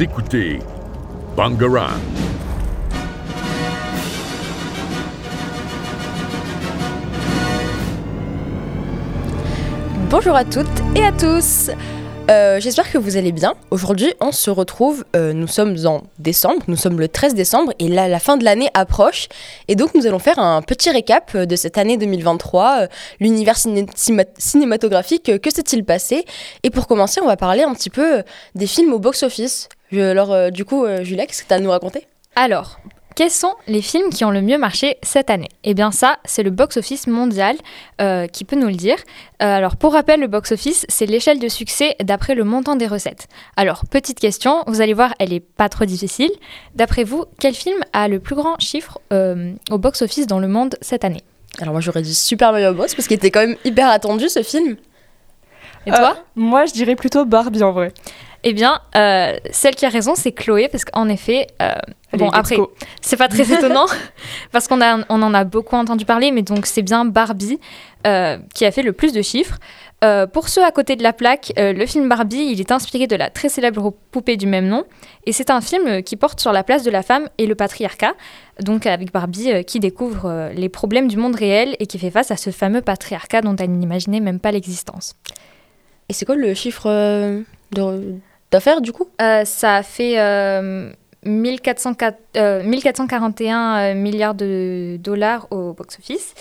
Écoutez Bangarang. Bonjour à toutes et à tous. Euh, J'espère que vous allez bien. Aujourd'hui, on se retrouve. euh, nous sommes en décembre. Nous sommes le 13 décembre et la fin de l'année approche. Et donc, nous allons faire un petit récap euh, de cette année 2023. euh, L'univers cinématographique, que s'est-il passé? Et pour commencer, on va parler un petit peu des films au box-office. Je- Alors, euh, du coup, euh, Julia, qu'est-ce que tu as à nous raconter? Alors, quels sont les films qui ont le mieux marché cette année? Eh bien ça, c'est le box-office mondial euh, qui peut nous le dire. Euh, alors pour rappel, le box-office, c'est l'échelle de succès d'après le montant des recettes. Alors, petite question, vous allez voir, elle est pas trop difficile. D'après vous, quel film a le plus grand chiffre euh, au box-office dans le monde cette année? Alors, moi, j'aurais dit Super Mario Bros. parce qu'il était quand même hyper attendu ce film. Et toi? Euh, Moi, je dirais plutôt Barbie en vrai. Eh bien, euh, celle qui a raison, c'est Chloé, parce qu'en effet, euh, Allez, bon, après, c'est pas très étonnant, parce qu'on a, on en a beaucoup entendu parler, mais donc c'est bien Barbie euh, qui a fait le plus de chiffres. Euh, pour ceux à côté de la plaque, euh, le film Barbie, il est inspiré de la très célèbre poupée du même nom, et c'est un film qui porte sur la place de la femme et le patriarcat, donc avec Barbie euh, qui découvre euh, les problèmes du monde réel et qui fait face à ce fameux patriarcat dont elle n'imaginait même pas l'existence. Et c'est quoi le chiffre euh, de- d'affaires, du coup? Euh, ça a fait euh, 1404 euh, 1441 euh, milliards de dollars au box-office.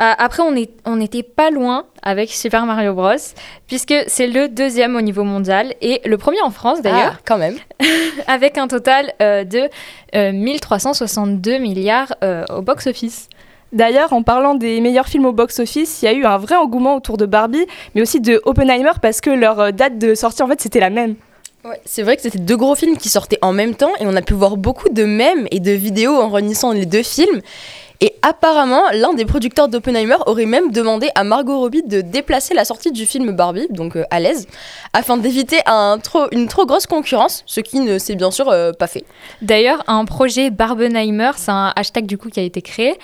Euh, après, on n'était pas loin avec Super Mario Bros. puisque c'est le deuxième au niveau mondial et le premier en France d'ailleurs, Ah, quand même. avec un total euh, de euh, 1362 milliards euh, au box-office. D'ailleurs, en parlant des meilleurs films au box-office, il y a eu un vrai engouement autour de Barbie, mais aussi de Oppenheimer parce que leur date de sortie, en fait, c'était la même. Ouais, c'est vrai que c'était deux gros films qui sortaient en même temps et on a pu voir beaucoup de mèmes et de vidéos en réunissant les deux films. Et apparemment, l'un des producteurs d'Oppenheimer aurait même demandé à Margot Robbie de déplacer la sortie du film Barbie, donc euh, à l'aise, afin d'éviter une trop grosse concurrence, ce qui ne s'est bien sûr euh, pas fait. D'ailleurs, un projet Barbenheimer, c'est un hashtag du coup qui a été créé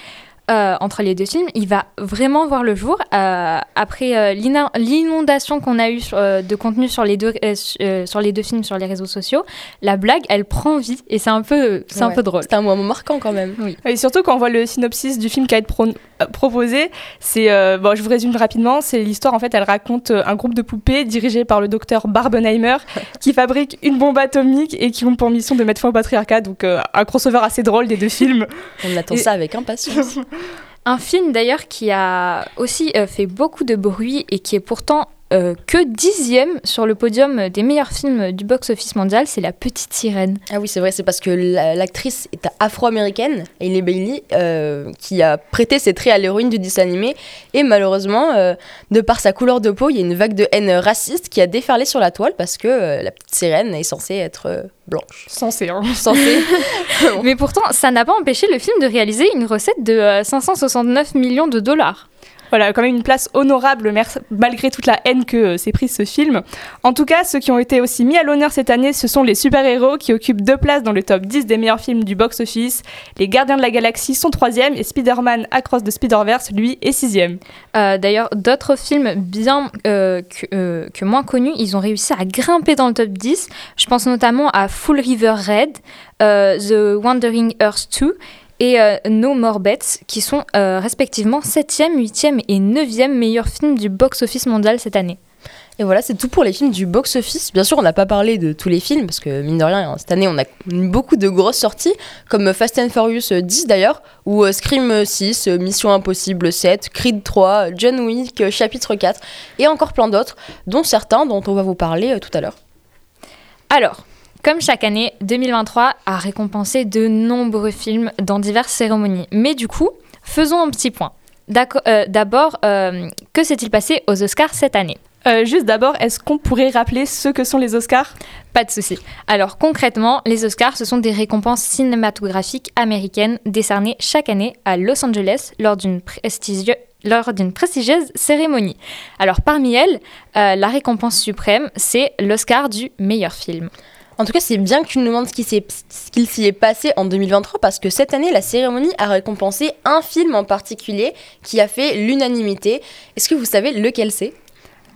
euh, entre les deux films. Il va vraiment voir le jour euh, après euh, l'inondation qu'on a eue euh, de contenu sur les deux su- sur les deux films sur les réseaux sociaux. La blague, elle prend vie et c'est un peu c'est un peu drôle. C'était un moment marquant quand même. Et surtout, quand on voit le synopsis du film qui a été pro- proposé, c'est. euh, bon, je vous résume rapidement. C'est l'histoire, en fait, elle raconte un groupe de poupées dirigé par le docteur Barbenheimer qui fabrique une bombe atomique et qui ont pour mission de mettre fin au patriarcat. Donc, euh, un crossover assez drôle des deux films. On attend Et- ça avec impatience. Un film d'ailleurs qui a aussi euh, fait beaucoup de bruit et qui est pourtant euh, que dixième sur le podium des meilleurs films du box-office mondial, c'est La Petite Sirène. Ah oui, c'est vrai, c'est parce que la- l'actrice est afro-américaine, Hailey Bailey, euh, qui a prêté ses traits à l'héroïne du dessin animé. Et malheureusement, euh, de par sa couleur de peau, il y a une vague de haine raciste qui a déferlé sur la toile parce que euh, la petite sirène est censée être euh, blanche. Censé, hein. Censée. Mais pourtant, ça n'a pas empêché le film de réaliser une recette de euh, 569 millions de dollars. Voilà, quand même une place honorable malgré toute la haine que euh, s'est prise ce film. En tout cas, ceux qui ont été aussi mis à l'honneur cette année, ce sont les super-héros qui occupent deux places dans le top 10 des meilleurs films du box-office. Les Gardiens de la Galaxie sont troisième et Spider-Man Across the Spider-Verse, lui, est sixième. Euh, D'ailleurs, d'autres films bien euh, que, que moins connus, ils ont réussi à grimper dans le top 10. Je pense notamment à Full River Red, The Wandering Earth 2 et euh, No More Bets, qui sont euh, respectivement 7e, 8e et 9e meilleurs films du box-office mondial cette année. Et voilà, c'est tout pour les films du box-office. Bien sûr, on n'a pas parlé de tous les films, parce que mine de rien, cette année, on a beaucoup de grosses sorties, comme Fast and Furious 10 d'ailleurs, ou euh, Scream 6, euh, Mission Impossible 7, Creed 3, John Wick, chapitre 4, et encore plein d'autres, dont certains dont on va vous parler euh, tout à l'heure. Alors, comme chaque année, 2023 a récompensé de nombreux films dans diverses cérémonies. Mais du coup, faisons un petit point. Euh, D'abord, euh, que s'est-il passé aux Oscars cette année? Euh, juste d'abord, est-ce qu'on pourrait rappeler ce que sont les Oscars? Pas de souci. Alors concrètement, les Oscars, ce sont des récompenses cinématographiques américaines décernées chaque année à Los Angeles lors d'une prestigieux- lors d'une prestigieuse cérémonie. Alors parmi elles, euh, la récompense suprême, c'est l'Oscar du meilleur film. En tout cas, c'est bien que tu nous demandes ce qui s'y est passé en 2023 parce que cette année, la cérémonie a récompensé un film en particulier qui a fait l'unanimité. Est-ce que vous savez lequel c'est?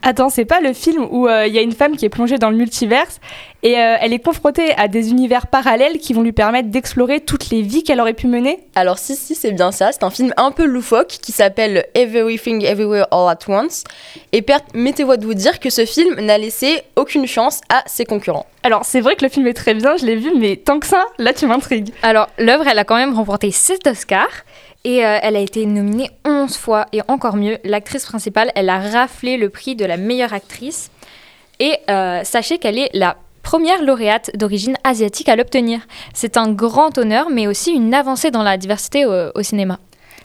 Attends, c'est pas le film où euh, il y a une femme qui est plongée dans le multiverse et euh, elle est confrontée à des univers parallèles qui vont lui permettre d'explorer toutes les vies qu'elle aurait pu mener? Alors si, si, c'est bien ça. C'est un film un peu loufoque qui s'appelle Everything Everywhere All at Once. Et permettez-moi de vous dire que ce film n'a laissé aucune chance à ses concurrents. Alors c'est vrai que le film est très bien, je l'ai vu, mais tant que ça, là tu m'intrigues. Alors, l'œuvre, elle a quand même remporté 7 Oscars. Et euh, elle a été nominée 11 fois. Et encore mieux, l'actrice principale, elle a raflé le prix de la meilleure actrice. Et euh, sachez qu'elle est la première lauréate d'origine asiatique à l'obtenir. C'est un grand honneur, mais aussi une avancée dans la diversité au, cinéma.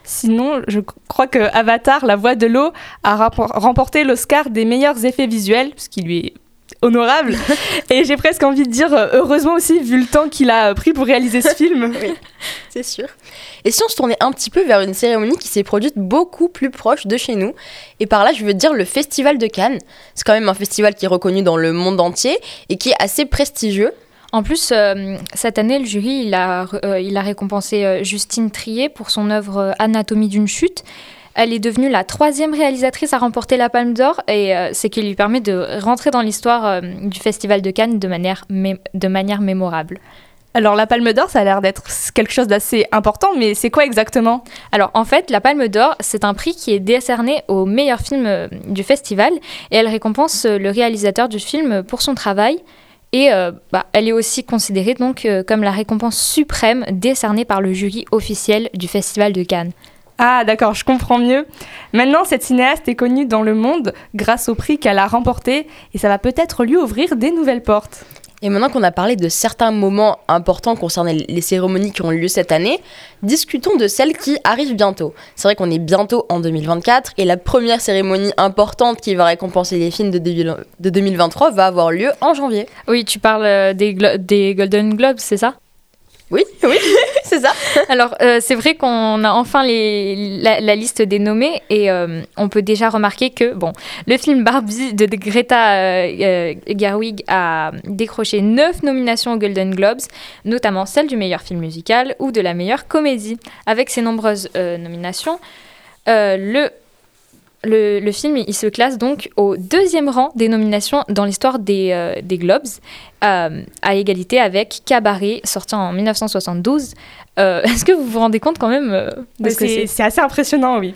Sinon, je crois que Avatar, la voix de l'eau, a remporté l'Oscar des meilleurs effets visuels, ce qui lui est honorable. et j'ai presque envie de dire euh, heureusement aussi, vu le temps qu'il a pris pour réaliser ce film. C'est sûr. Et si on se tournait un petit peu vers une cérémonie qui s'est produite beaucoup plus proche de chez nous, et par là je veux dire le Festival de Cannes. C'est quand même un festival qui est reconnu dans le monde entier et qui est assez prestigieux. En plus, euh, cette année, le jury il a, euh, il a récompensé Justine Trier pour son œuvre Anatomie d'une chute. Elle est devenue la troisième réalisatrice à remporter la Palme d'Or et euh, c'est qui lui permet de rentrer dans l'histoire euh, du Festival de Cannes de manière, mé- de manière mémorable. Alors la Palme d'Or, ça a l'air d'être quelque chose d'assez important, mais c'est quoi exactement? Alors en fait, la Palme d'Or, c'est un prix qui est décerné au meilleur film euh, du festival et elle récompense le réalisateur du film pour son travail. Et euh, bah, elle est aussi considérée donc euh, comme la récompense suprême décernée par le jury officiel du Festival de Cannes. Ah d'accord, je comprends mieux. Maintenant, cette cinéaste est connue dans le monde grâce au prix qu'elle a remporté et ça va peut-être lui ouvrir des nouvelles portes. Et maintenant qu'on a parlé de certains moments importants concernant les cérémonies qui ont lieu cette année, discutons de celles qui arrivent bientôt. C'est vrai qu'on est bientôt en 2024 et la première cérémonie importante qui va récompenser les films de 2000 de 2023 va avoir lieu en janvier. Oui, tu parles euh, des, glo- des Golden Globes, c'est ça? Oui, oui, c'est ça. Alors, euh, c'est vrai qu'on a enfin la, liste des nommés et euh, on peut déjà remarquer que bon, le film Barbie de Greta euh, euh, Gerwig a décroché 9 nominations aux Golden Globes, notamment celle du meilleur film musical ou de la meilleure comédie. Avec ces nombreuses nominations, le, le, le film il se classe donc au deuxième rang des nominations dans l'histoire des, euh, des Globes, euh, à égalité avec Cabaret, sorti en 1972. Euh, Est-ce que vous vous rendez compte quand même de c'est assez impressionnant, oui.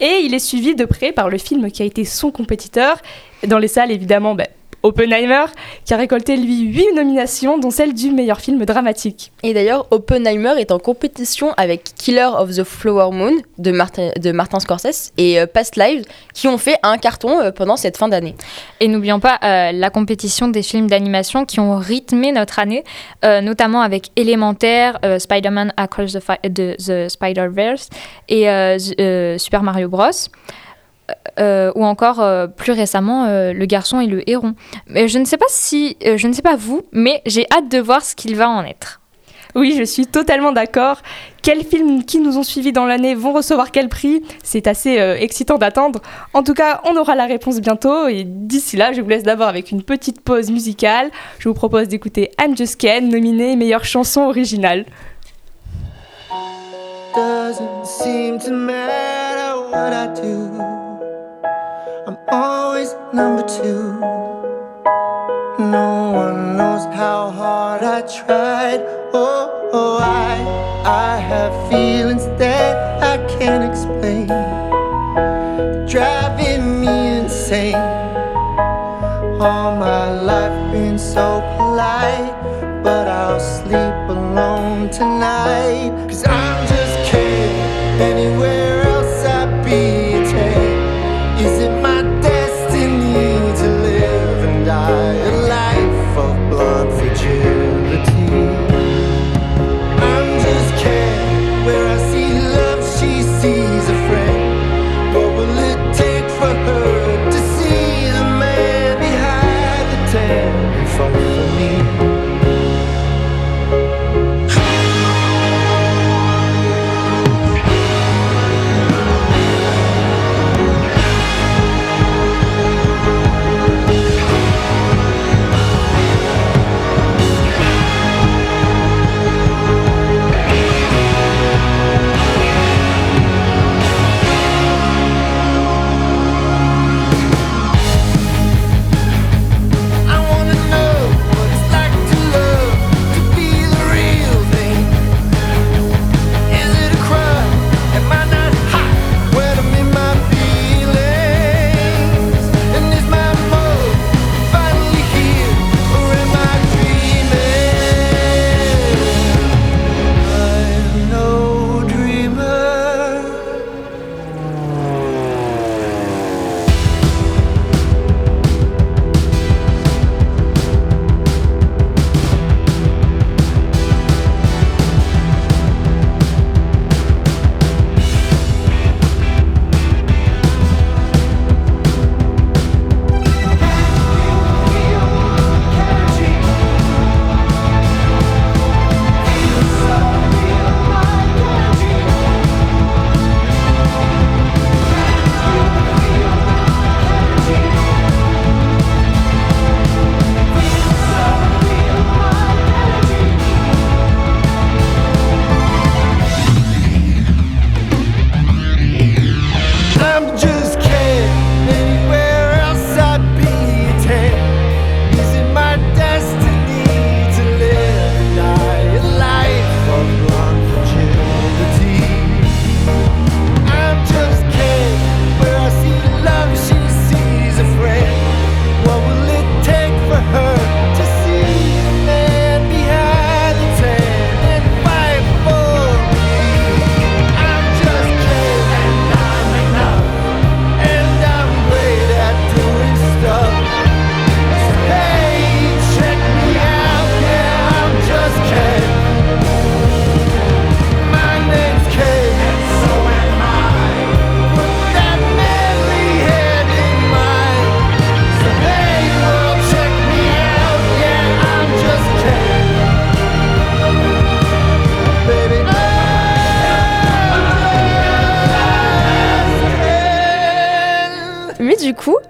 Et il est suivi de près par le film qui a été son compétiteur. Dans les salles, évidemment, ben, Oppenheimer, qui a récolté, lui, 8 nominations, dont celle du meilleur film dramatique. Et d'ailleurs, Oppenheimer est en compétition avec Killer of the Flower Moon de Martin, de Martin Scorsese et euh, Past Lives qui ont fait un carton euh, pendant cette fin d'année. Et n'oublions pas euh, la compétition des films d'animation qui ont rythmé notre année, euh, notamment avec Élémentaire, euh, Spider-Man Across the, the- the Spider-Verse et euh, euh, Super Mario Bros. Euh, ou encore euh, plus récemment euh, Le garçon et le héron. Mais je ne sais pas si, euh, je ne sais pas vous, mais j'ai hâte de voir ce qu'il va en être. Oui, je suis totalement d'accord. Quels films qui nous ont suivis dans l'année vont recevoir quel prix? C'est assez euh, excitant d'attendre. En tout cas, on aura la réponse bientôt. Et d'ici là, je vous laisse d'abord avec une petite pause musicale. Je vous propose d'écouter I'm Just Ken, nominée meilleure chanson originale. Doesn't seem to matter what I do. I'm always number two. No one knows how hard I tried. Oh, oh I, I have feelings that I can't explain. Driving me insane. All my life been so polite, but I'll sleep alone tonight. Cause I'm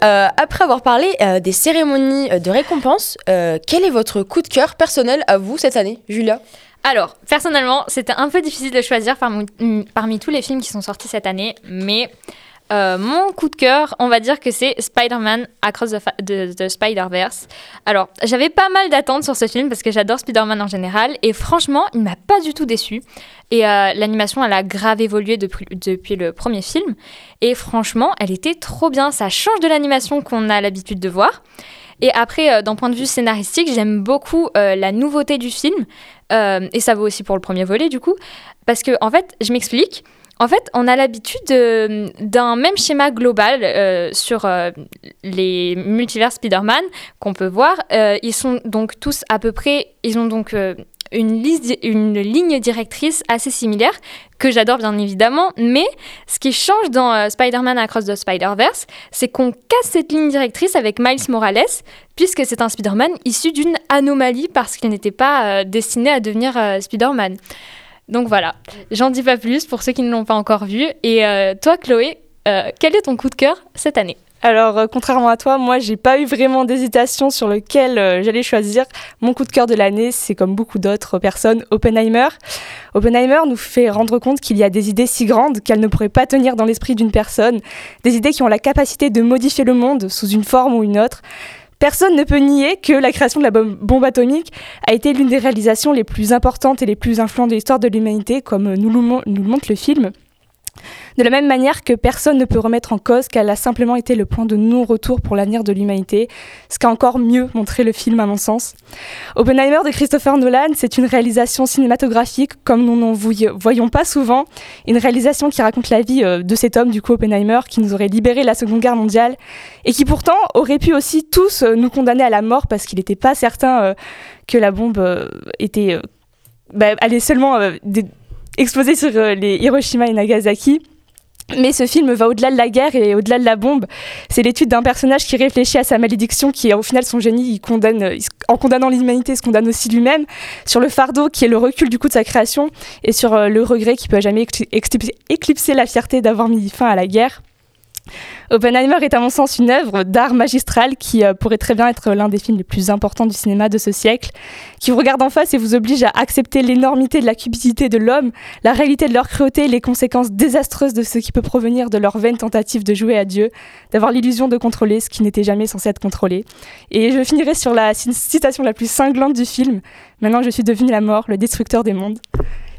euh, après avoir parlé euh, des cérémonies euh, de récompense, quel est votre coup de cœur personnel à vous cette année, Julia? Alors, personnellement, c'était un peu difficile de choisir parmi tous les films qui sont sortis cette année, mais euh, mon coup de cœur, on va dire que c'est Spider-Man Across the, Spider-Verse. Alors, j'avais pas mal d'attentes sur ce film parce que j'adore Spider-Man en général, et franchement, il m'a pas du tout déçu. Et euh, l'animation, elle a grave évolué depuis, le premier film, et franchement, elle était trop bien. Ça change de l'animation qu'on a l'habitude de voir. Et après, euh, d'un point de vue scénaristique, j'aime beaucoup la nouveauté du film. Et ça vaut aussi pour le premier volet, du coup. Parce que, en fait, je m'explique. En fait, on a l'habitude de- d'un même schéma global euh, sur euh, les multivers Spider-Man qu'on peut voir. Euh, ils sont donc tous à peu près. Ils ont donc. euh, une, liste- une ligne directrice assez similaire, que j'adore bien évidemment, mais ce qui change dans euh, Spider-Man Across the Spider-Verse, c'est qu'on casse cette ligne directrice avec Miles Morales, puisque c'est un Spider-Man issu d'une anomalie parce qu'il n'était pas euh, destiné à devenir euh, Spider-Man. Donc voilà, j'en dis pas plus pour ceux qui ne l'ont pas encore vu. Et euh, toi, Chloé, euh, quel est ton coup de cœur cette année? Alors, euh, contrairement à toi, moi, j'ai pas eu vraiment d'hésitation sur lequel j'allais choisir. Mon coup de cœur de l'année, c'est comme beaucoup d'autres personnes, Oppenheimer. Oppenheimer nous fait rendre compte qu'il y a des idées si grandes qu'elles ne pourraient pas tenir dans l'esprit d'une personne, des idées qui ont la capacité de modifier le monde sous une forme ou une autre. Personne ne peut nier que la création de la bom- bombe atomique a été l'une des réalisations les plus importantes et les plus influentes de l'histoire de l'humanité, comme nous le montre le film. De la même manière que personne ne peut remettre en cause qu'elle a simplement été le point de non-retour pour l'avenir de l'humanité, ce qu'a encore mieux montré le film à mon sens. Oppenheimer de Christopher Nolan, c'est une réalisation cinématographique comme nous n'en voy- voyons pas souvent, une réalisation qui raconte la vie euh, de cet homme, du coup Oppenheimer, qui nous aurait libéré la Seconde Guerre mondiale et qui pourtant aurait pu aussi tous euh, nous condamner à la mort parce qu'il n'était pas certain euh, que la bombe était bah, allait seulement exploser sur euh, les Hiroshima et Nagasaki. Mais ce film va au-delà de la guerre et au-delà de la bombe. C'est l'étude d'un personnage qui réfléchit à sa malédiction, qui au final son génie, il condamne, en condamnant l'humanité, se condamne aussi lui-même, sur le fardeau qui est le recul du coup de sa création, et sur euh, le regret qui peut jamais écli- éclipser, éclipser la fierté d'avoir mis fin à la guerre. Oppenheimer est à mon sens une œuvre d'art magistral qui euh, pourrait très bien être l'un des films les plus importants du cinéma de ce siècle, qui vous regarde en face et vous oblige à accepter l'énormité de la cupidité de l'homme, la réalité de leur cruauté et les conséquences désastreuses de ce qui peut provenir de leur vaine tentative de jouer à Dieu, d'avoir l'illusion de contrôler ce qui n'était jamais censé être contrôlé. Et je finirai sur la ci- citation la plus cinglante du film. Maintenant, je suis devenu la mort, le destructeur des mondes.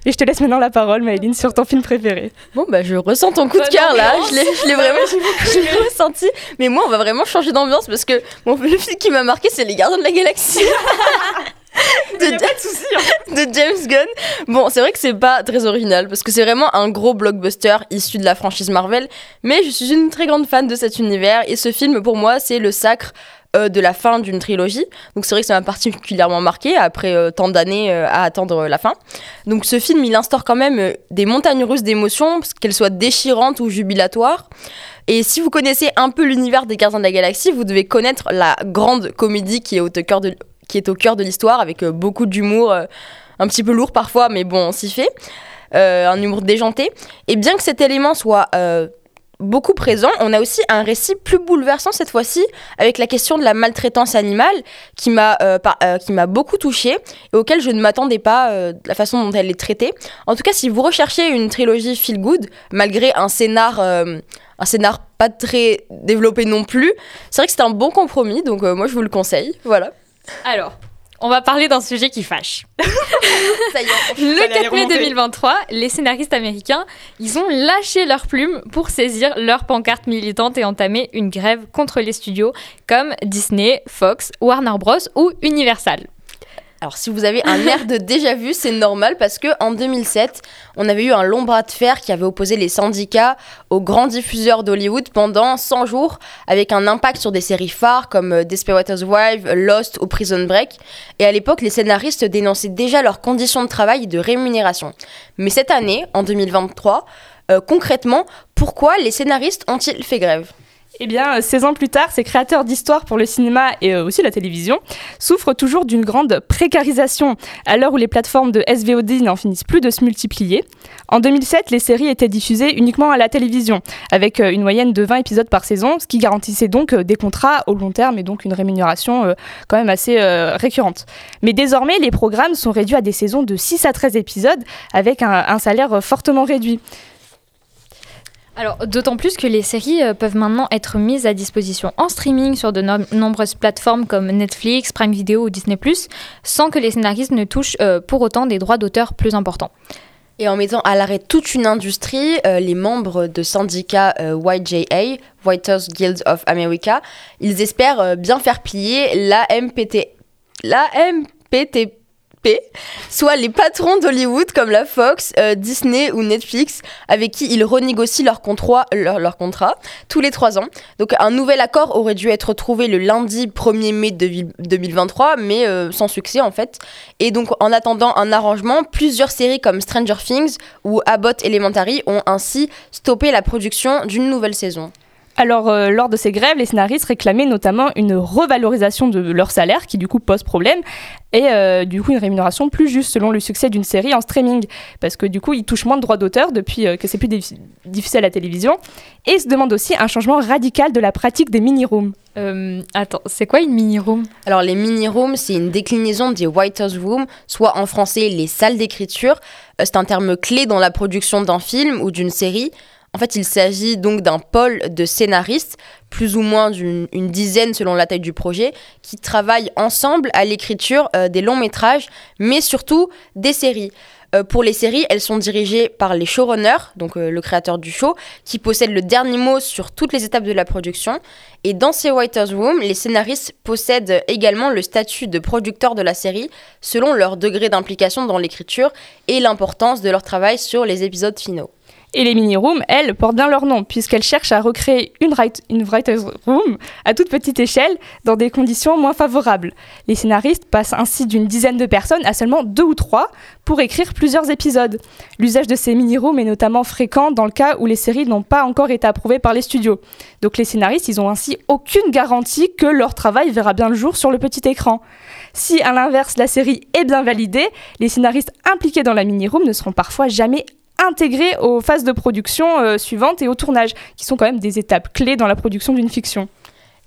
Et je te laisse maintenant la parole, Maëline, sur ton film préféré. Bon, bah, je ressens ton coup de cœur là. ambiance. Je l'ai, je l'ai vraiment je l'ai ressenti. Mais moi, on va vraiment changer d'ambiance parce que mon, le film qui m'a marqué, c'est Les Gardiens de la Galaxie. de, Ja- de James Gunn. Bon, c'est vrai que c'est pas très original parce que c'est vraiment un gros blockbuster issu de la franchise Marvel. Mais je suis une très grande fan de cet univers et ce film, pour moi, c'est le sacre euh, de la fin d'une trilogie. Donc c'est vrai que ça m'a particulièrement marqué après euh, tant d'années euh, à attendre la fin. Donc ce film, il instaure quand même des montagnes russes d'émotions, qu'elles soient déchirantes ou jubilatoires. Et si vous connaissez un peu l'univers des Gardiens de la Galaxie, vous devez connaître la grande comédie qui est au cœur de, qui est au cœur de l'histoire, avec beaucoup d'humour, un petit peu lourd parfois, mais bon, on s'y fait. Un humour déjanté. Et bien que cet élément soit beaucoup présent, on a aussi un récit plus bouleversant cette fois-ci, avec la question de la maltraitance animale, qui m'a euh, euh, beaucoup touchée et auquel je ne m'attendais pas euh, de la façon dont elle est traitée. En tout cas, si vous recherchez une trilogie feel good, malgré un scénar, un scénar pas très développé non plus, c'est vrai que c'est un bon compromis, donc moi je vous le conseille. Voilà. Alors, on va parler d'un sujet qui fâche. Ça y est. Le Fallait 4 mai remonter. 2023, les scénaristes américains, ils ont lâché leurs plumes pour saisir leurs pancartes militantes et entamer une grève contre les studios comme Disney, Fox, Warner Bros ou Universal. Alors si vous avez un air de déjà vu, c'est normal parce que en 2007, on avait eu un long bras de fer qui avait opposé les syndicats aux grands diffuseurs d'Hollywood pendant 100 jours, avec un impact sur des séries phares comme euh, Desperate Housewives, Lost ou Prison Break. Et à l'époque, les scénaristes dénonçaient déjà leurs conditions de travail et de rémunération. Mais cette année, en 2023, euh, concrètement, pourquoi les scénaristes ont-ils fait grève? Eh bien, 16 ans plus tard, ces créateurs d'histoires pour le cinéma et euh, aussi la télévision souffrent toujours d'une grande précarisation, à l'heure où les plateformes de SVOD n'en finissent plus de se multiplier. En 2007, les séries étaient diffusées uniquement à la télévision, avec euh, une moyenne de 20 épisodes par saison, ce qui garantissait donc euh, des contrats au long terme et donc une rémunération euh, quand même assez euh, récurrente. Mais désormais, les programmes sont réduits à des saisons de 6 à 13 épisodes, avec un, salaire euh, fortement réduit. Alors, d'autant plus que les séries euh, peuvent maintenant être mises à disposition en streaming sur de nom- nombreuses plateformes comme Netflix, Prime Video ou Disney+, sans que les scénaristes ne touchent euh, pour autant des droits d'auteur plus importants. Et en mettant à l'arrêt toute une industrie, euh, les membres de syndicats YJA, Writers Guild of America, ils espèrent bien faire plier la MPT, soit les patrons d'Hollywood comme la Fox, euh, Disney ou Netflix, avec qui ils renégocient leur contrat, tous les trois ans. Donc un nouvel accord aurait dû être trouvé le lundi 1er mai de- 2023, mais euh, sans succès en fait. Et donc, en attendant un arrangement, plusieurs séries comme Stranger Things ou Abbott Elementary ont ainsi stoppé la production d'une nouvelle saison. Alors, euh, lors de ces grèves, les scénaristes réclamaient notamment une revalorisation de leur salaire, qui du coup pose problème, et euh, du coup une rémunération plus juste selon le succès d'une série en streaming, parce que du coup ils touchent moins de droits d'auteur depuis euh, que c'est plus diffi- difficile à la télévision, et ils se demandent aussi un changement radical de la pratique des mini-rooms. Euh, attends, c'est quoi une mini-room? Alors, les mini-rooms, c'est une déclinaison des Writers' Room, soit en français les salles d'écriture. C'est un terme clé dans la production d'un film ou d'une série. En fait, il s'agit donc d'un pôle de scénaristes, plus ou moins d'une une dizaine selon la taille du projet, qui travaillent ensemble à l'écriture euh, des longs métrages, mais surtout des séries. Euh, pour les séries, elles sont dirigées par les showrunners, donc euh, le créateur du show, qui possède le dernier mot sur toutes les étapes de la production. Et dans ces Writers' Room, les scénaristes possèdent également le statut de producteur de la série selon leur degré d'implication dans l'écriture et l'importance de leur travail sur les épisodes finaux. Et les mini-rooms, elles, portent bien leur nom, puisqu'elles cherchent à recréer une, write- une writer's room à toute petite échelle, dans des conditions moins favorables. Les scénaristes passent ainsi d'une dizaine de personnes à seulement deux ou trois pour écrire plusieurs épisodes. L'usage de ces mini-rooms est notamment fréquent dans le cas où les séries n'ont pas encore été approuvées par les studios. Donc les scénaristes, ils ont ainsi aucune garantie que leur travail verra bien le jour sur le petit écran. Si, à l'inverse, la série est bien validée, les scénaristes impliqués dans la mini-room ne seront parfois jamais intégrés aux phases de production euh, suivantes et au tournage, qui sont quand même des étapes clés dans la production d'une fiction.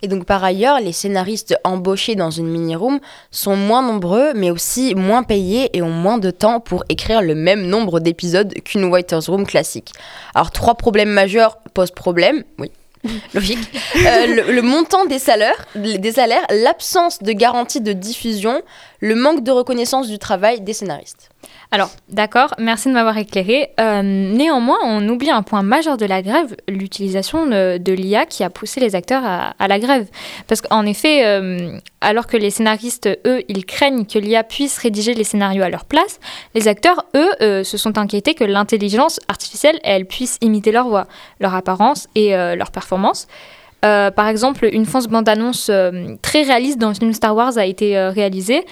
Et donc par ailleurs, les scénaristes embauchés dans une mini-room sont moins nombreux, mais aussi moins payés et ont moins de temps pour écrire le même nombre d'épisodes qu'une writer's room classique. Alors trois problèmes majeurs posent problème, oui. Logique. Euh, le, le montant des salaires, des salaires, l'absence de garantie de diffusion, le manque de reconnaissance du travail des scénaristes. Alors, d'accord, merci de m'avoir éclairé. Euh, néanmoins, on oublie un point majeur de la grève, l'utilisation de, l'IA qui a poussé les acteurs à, la grève. Parce qu'en effet, euh, alors que les scénaristes, eux, ils craignent que l'IA puisse rédiger les scénarios à leur place, les acteurs, eux, euh, se sont inquiétés que l'intelligence artificielle, elle puisse imiter leur voix, leur apparence et leur performance. Euh, par exemple, une fausse bande-annonce euh, très réaliste dans le film Star Wars a été euh, réalisée.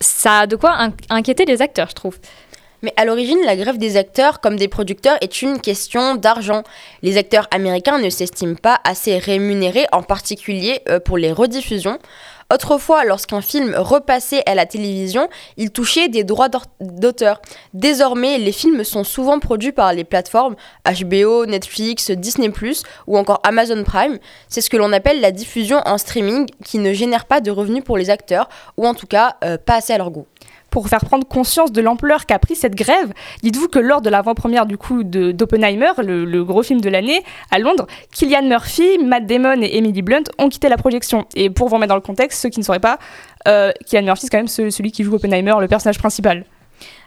Ça a de quoi in- inquiéter les acteurs, je trouve. Mais à l'origine, la grève des acteurs comme des producteurs est une question d'argent. Les acteurs américains ne s'estiment pas assez rémunérés, en particulier pour les rediffusions. Autrefois, lorsqu'un film repassait à la télévision, il touchait des droits d'auteur. Désormais, les films sont souvent produits par les plateformes HBO, Netflix, Disney ⁇ ou encore Amazon Prime. C'est ce que l'on appelle la diffusion en streaming qui ne génère pas de revenus pour les acteurs, ou en tout cas euh, pas assez à leur goût. Pour faire prendre conscience de l'ampleur qu'a pris cette grève, dites-vous que lors de l'avant-première du coup d'Oppenheimer, le, le gros film de l'année, à Londres, Killian Murphy, Matt Damon et Emily Blunt ont quitté la projection. Et pour vous remettre dans le contexte, ceux qui ne sauraient pas, euh, Killian Murphy c'est quand même ce- celui qui joue Oppenheimer, le personnage principal.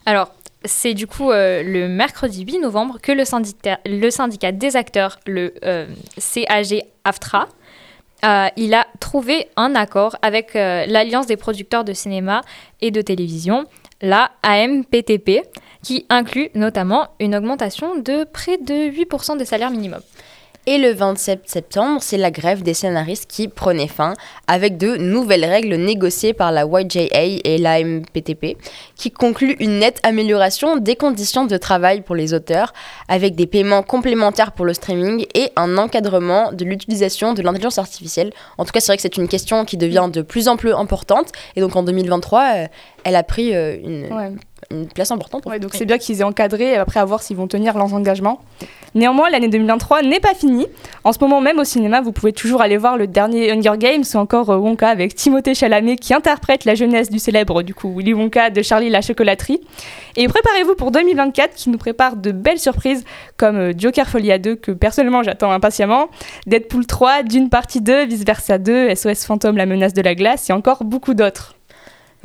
Alors, c'est du coup euh, le mercredi 8 novembre que le syndicat, des acteurs, le euh, CAG-AFTRA, euh, il a trouvé un accord avec euh, l'Alliance des producteurs de cinéma et de télévision, la AMPTP, qui inclut notamment une augmentation de près de 8% des salaires minimums. Et le 27 septembre, c'est la grève des scénaristes qui prenait fin avec de nouvelles règles négociées par la YJA et l'AMPTP qui concluent une nette amélioration des conditions de travail pour les auteurs avec des paiements complémentaires pour le streaming et un encadrement de l'utilisation de l'intelligence artificielle. En tout cas, c'est vrai que c'est une question qui devient de plus en plus importante et donc en 2023, euh, elle a pris euh, une. Une place importante. Ouais, donc c'est bien qu'ils aient encadré, après à voir s'ils vont tenir leurs engagements. Néanmoins, l'année 2023 n'est pas finie. En ce moment même au cinéma, vous pouvez toujours aller voir le dernier Hunger Games ou encore euh, Wonka avec Timothée Chalamet qui interprète la jeunesse du célèbre du coup Willy Wonka de Charlie la chocolaterie. Et préparez-vous pour 2024 qui nous prépare de belles surprises comme euh, Joker Folia 2 que personnellement j'attends impatiemment, Deadpool 3, Dune partie 2, Vice Versa 2, SOS Fantôme la menace de la glace et encore beaucoup d'autres.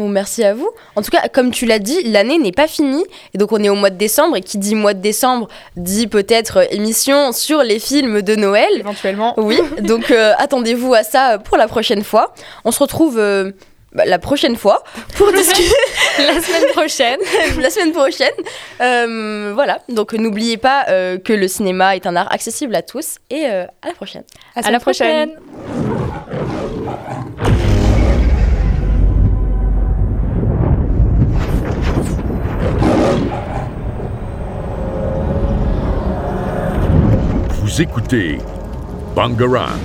Bon, merci à vous. En tout cas, comme tu l'as dit, l'année n'est pas finie. Et donc, on est au mois de décembre. Et qui dit mois de décembre dit peut-être euh, émission sur les films de Noël. Éventuellement. Oui, donc euh, attendez-vous à ça pour la prochaine fois. On se retrouve euh, bah, la prochaine fois pour discuter La semaine prochaine. la semaine prochaine. Euh, voilà, donc n'oubliez pas euh, que le cinéma est un art accessible à tous. Et euh, à la prochaine. À la prochaine. Écoutez Bangarang.